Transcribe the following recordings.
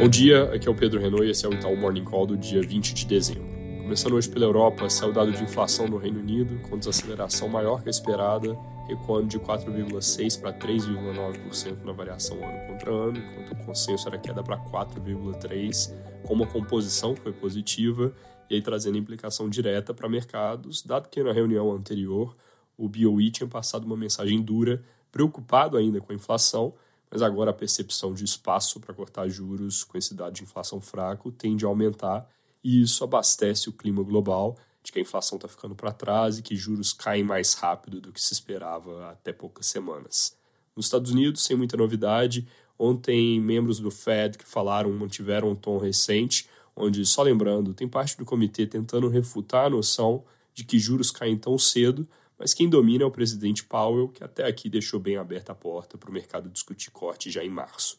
Bom dia, aqui é o Pedro Renault e esse é o Itaú Morning Call do dia 20 de dezembro. Começando hoje pela Europa, saiu dado de inflação no Reino Unido, com desaceleração maior que a esperada, recuando de 4,6% para 3,9% na variação ano contra ano, enquanto o consenso era queda para 4,3%, com uma composição que foi positiva, e aí trazendo implicação direta para mercados, dado que na reunião anterior o BOE tinha passado uma mensagem dura, preocupado ainda com a inflação, mas agora a percepção de espaço para cortar juros com esse dado de inflação fraco tende a aumentar e isso abastece o clima global de que a inflação está ficando para trás e que juros caem mais rápido do que se esperava até poucas semanas. Nos Estados Unidos, sem muita novidade, ontem membros do Fed que falaram mantiveram um tom recente, onde, só lembrando, tem parte do comitê tentando refutar a noção de que juros caem tão cedo, mas quem domina é o presidente Powell, que até aqui deixou bem aberta a porta para o mercado discutir corte já em março.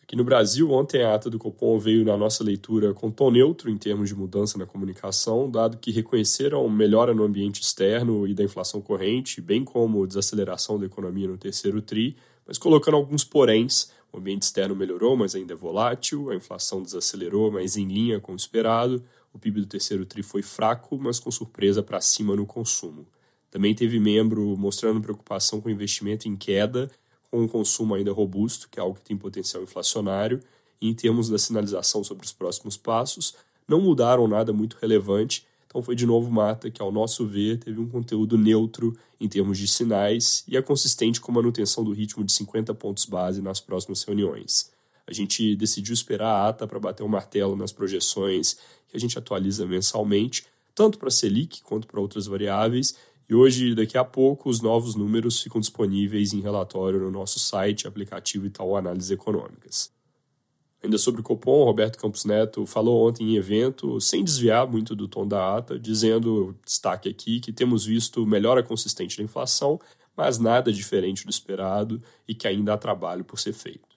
Aqui no Brasil, ontem a ata do Copom veio na nossa leitura com tom neutro em termos de mudança na comunicação, dado que reconheceram melhora no ambiente externo e da inflação corrente, bem como desaceleração da economia no terceiro TRI, mas colocando alguns poréns. O ambiente externo melhorou, mas ainda é volátil, a inflação desacelerou, mas em linha com o esperado, o PIB do terceiro TRI foi fraco, mas com surpresa para cima no consumo. Também teve membro mostrando preocupação com investimento em queda, com um consumo ainda robusto, que é algo que tem potencial inflacionário, e em termos da sinalização sobre os próximos passos, não mudaram nada muito relevante, então foi de novo Mata que, ao nosso ver, teve um conteúdo neutro em termos de sinais e é consistente com manutenção do ritmo de 50 pontos base nas próximas reuniões. A gente decidiu esperar a ata para bater o um martelo nas projeções que a gente atualiza mensalmente, tanto para a Selic quanto para outras variáveis, e hoje, daqui a pouco, os novos números ficam disponíveis em relatório no nosso site, aplicativo e tal Análises Econômicas. Ainda sobre o Copom, Roberto Campos Neto falou ontem em evento, sem desviar muito do tom da ata, dizendo, destaque aqui, que temos visto melhora consistente da inflação, mas nada diferente do esperado e que ainda há trabalho por ser feito.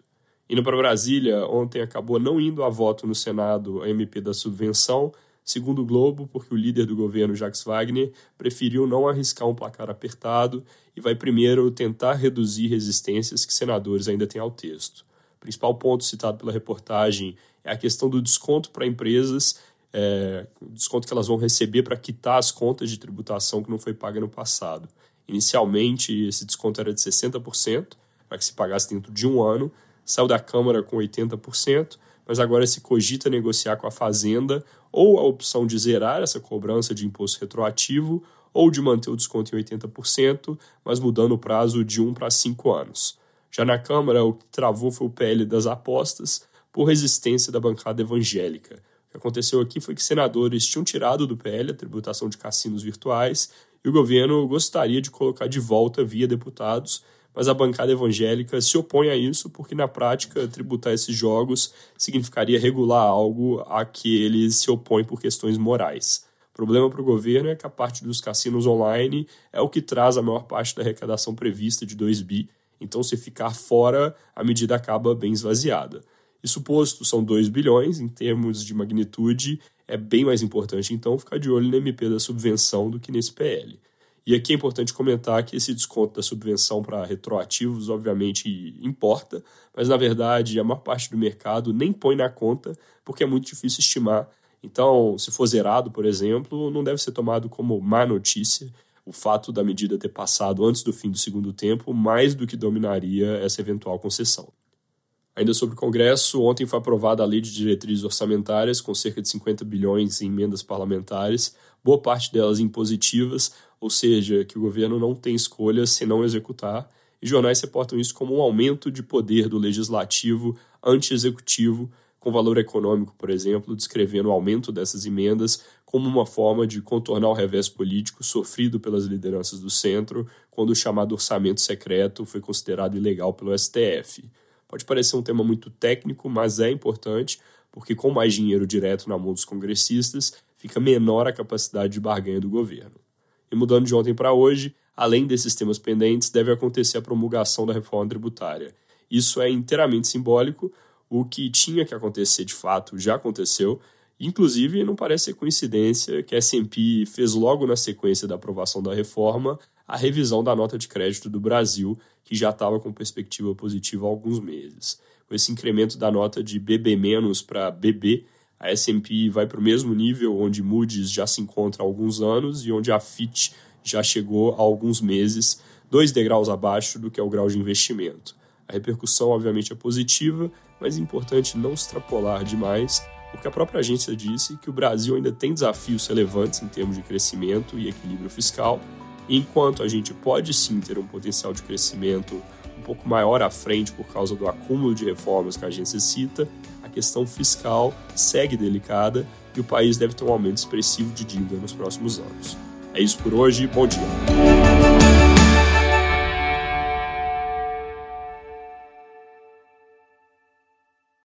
Indo para Brasília, ontem acabou não indo a voto no Senado a MP da subvenção, segundo o Globo, porque o líder do governo, Jacques Wagner, preferiu não arriscar um placar apertado e vai primeiro tentar reduzir resistências que senadores ainda têm ao texto. O principal ponto citado pela reportagem é a questão do desconto para empresas, é, desconto que elas vão receber para quitar as contas de tributação que não foi paga no passado. Inicialmente, esse desconto era de 60%, para que se pagasse dentro de um ano, saiu da Câmara com 80%, mas agora se cogita negociar com a Fazenda ou a opção de zerar essa cobrança de imposto retroativo ou de manter o desconto em 80%, mas mudando o prazo de 1 para 5 anos. Já na Câmara, o que travou foi o PL das apostas por resistência da bancada evangélica. O que aconteceu aqui foi que senadores tinham tirado do PL a tributação de cassinos virtuais e o governo gostaria de colocar de volta via deputados mas a bancada evangélica se opõe a isso porque, na prática, tributar esses jogos significaria regular algo a que eles se opõem por questões morais. O problema para o governo é que a parte dos cassinos online é o que traz a maior parte da arrecadação prevista de 2 bi, então se ficar fora, a medida acaba bem esvaziada. Isso posto, são 2 bilhões, em termos de magnitude, é bem mais importante então ficar de olho no MP da subvenção do que nesse PL. E aqui é importante comentar que esse desconto da subvenção para retroativos, obviamente, importa, mas na verdade a maior parte do mercado nem põe na conta porque é muito difícil estimar. Então, se for zerado, por exemplo, não deve ser tomado como má notícia o fato da medida ter passado antes do fim do segundo tempo, mais do que dominaria essa eventual concessão. Ainda sobre o Congresso, ontem foi aprovada a Lei de Diretrizes Orçamentárias, com cerca de 50 bilhões em emendas parlamentares, boa parte delas impositivas, ou seja, que o governo não tem escolha senão executar, e jornais reportam isso como um aumento de poder do legislativo anti-executivo, com valor econômico, por exemplo, descrevendo o aumento dessas emendas como uma forma de contornar o revés político sofrido pelas lideranças do centro quando o chamado orçamento secreto foi considerado ilegal pelo STF. Pode parecer um tema muito técnico, mas é importante, porque com mais dinheiro direto na mão dos congressistas, fica menor a capacidade de barganha do governo. E mudando de ontem para hoje, além desses temas pendentes, deve acontecer a promulgação da reforma tributária. Isso é inteiramente simbólico, o que tinha que acontecer de fato já aconteceu. Inclusive, não parece coincidência que a S&P fez logo na sequência da aprovação da reforma a revisão da nota de crédito do Brasil, que já estava com perspectiva positiva há alguns meses. Com esse incremento da nota de BB- para BB, a S&P vai para o mesmo nível onde Moody's já se encontra há alguns anos e onde a Fitch já chegou há alguns meses, dois degraus abaixo do que é o grau de investimento. A repercussão, obviamente, é positiva, mas é importante não extrapolar demais, porque a própria agência disse que o Brasil ainda tem desafios relevantes em termos de crescimento e equilíbrio fiscal, enquanto a gente pode sim ter um potencial de crescimento um pouco maior à frente por causa do acúmulo de reformas que a agência cita, a questão fiscal segue delicada e o país deve ter um aumento expressivo de dívida nos próximos anos. É isso por hoje, bom dia.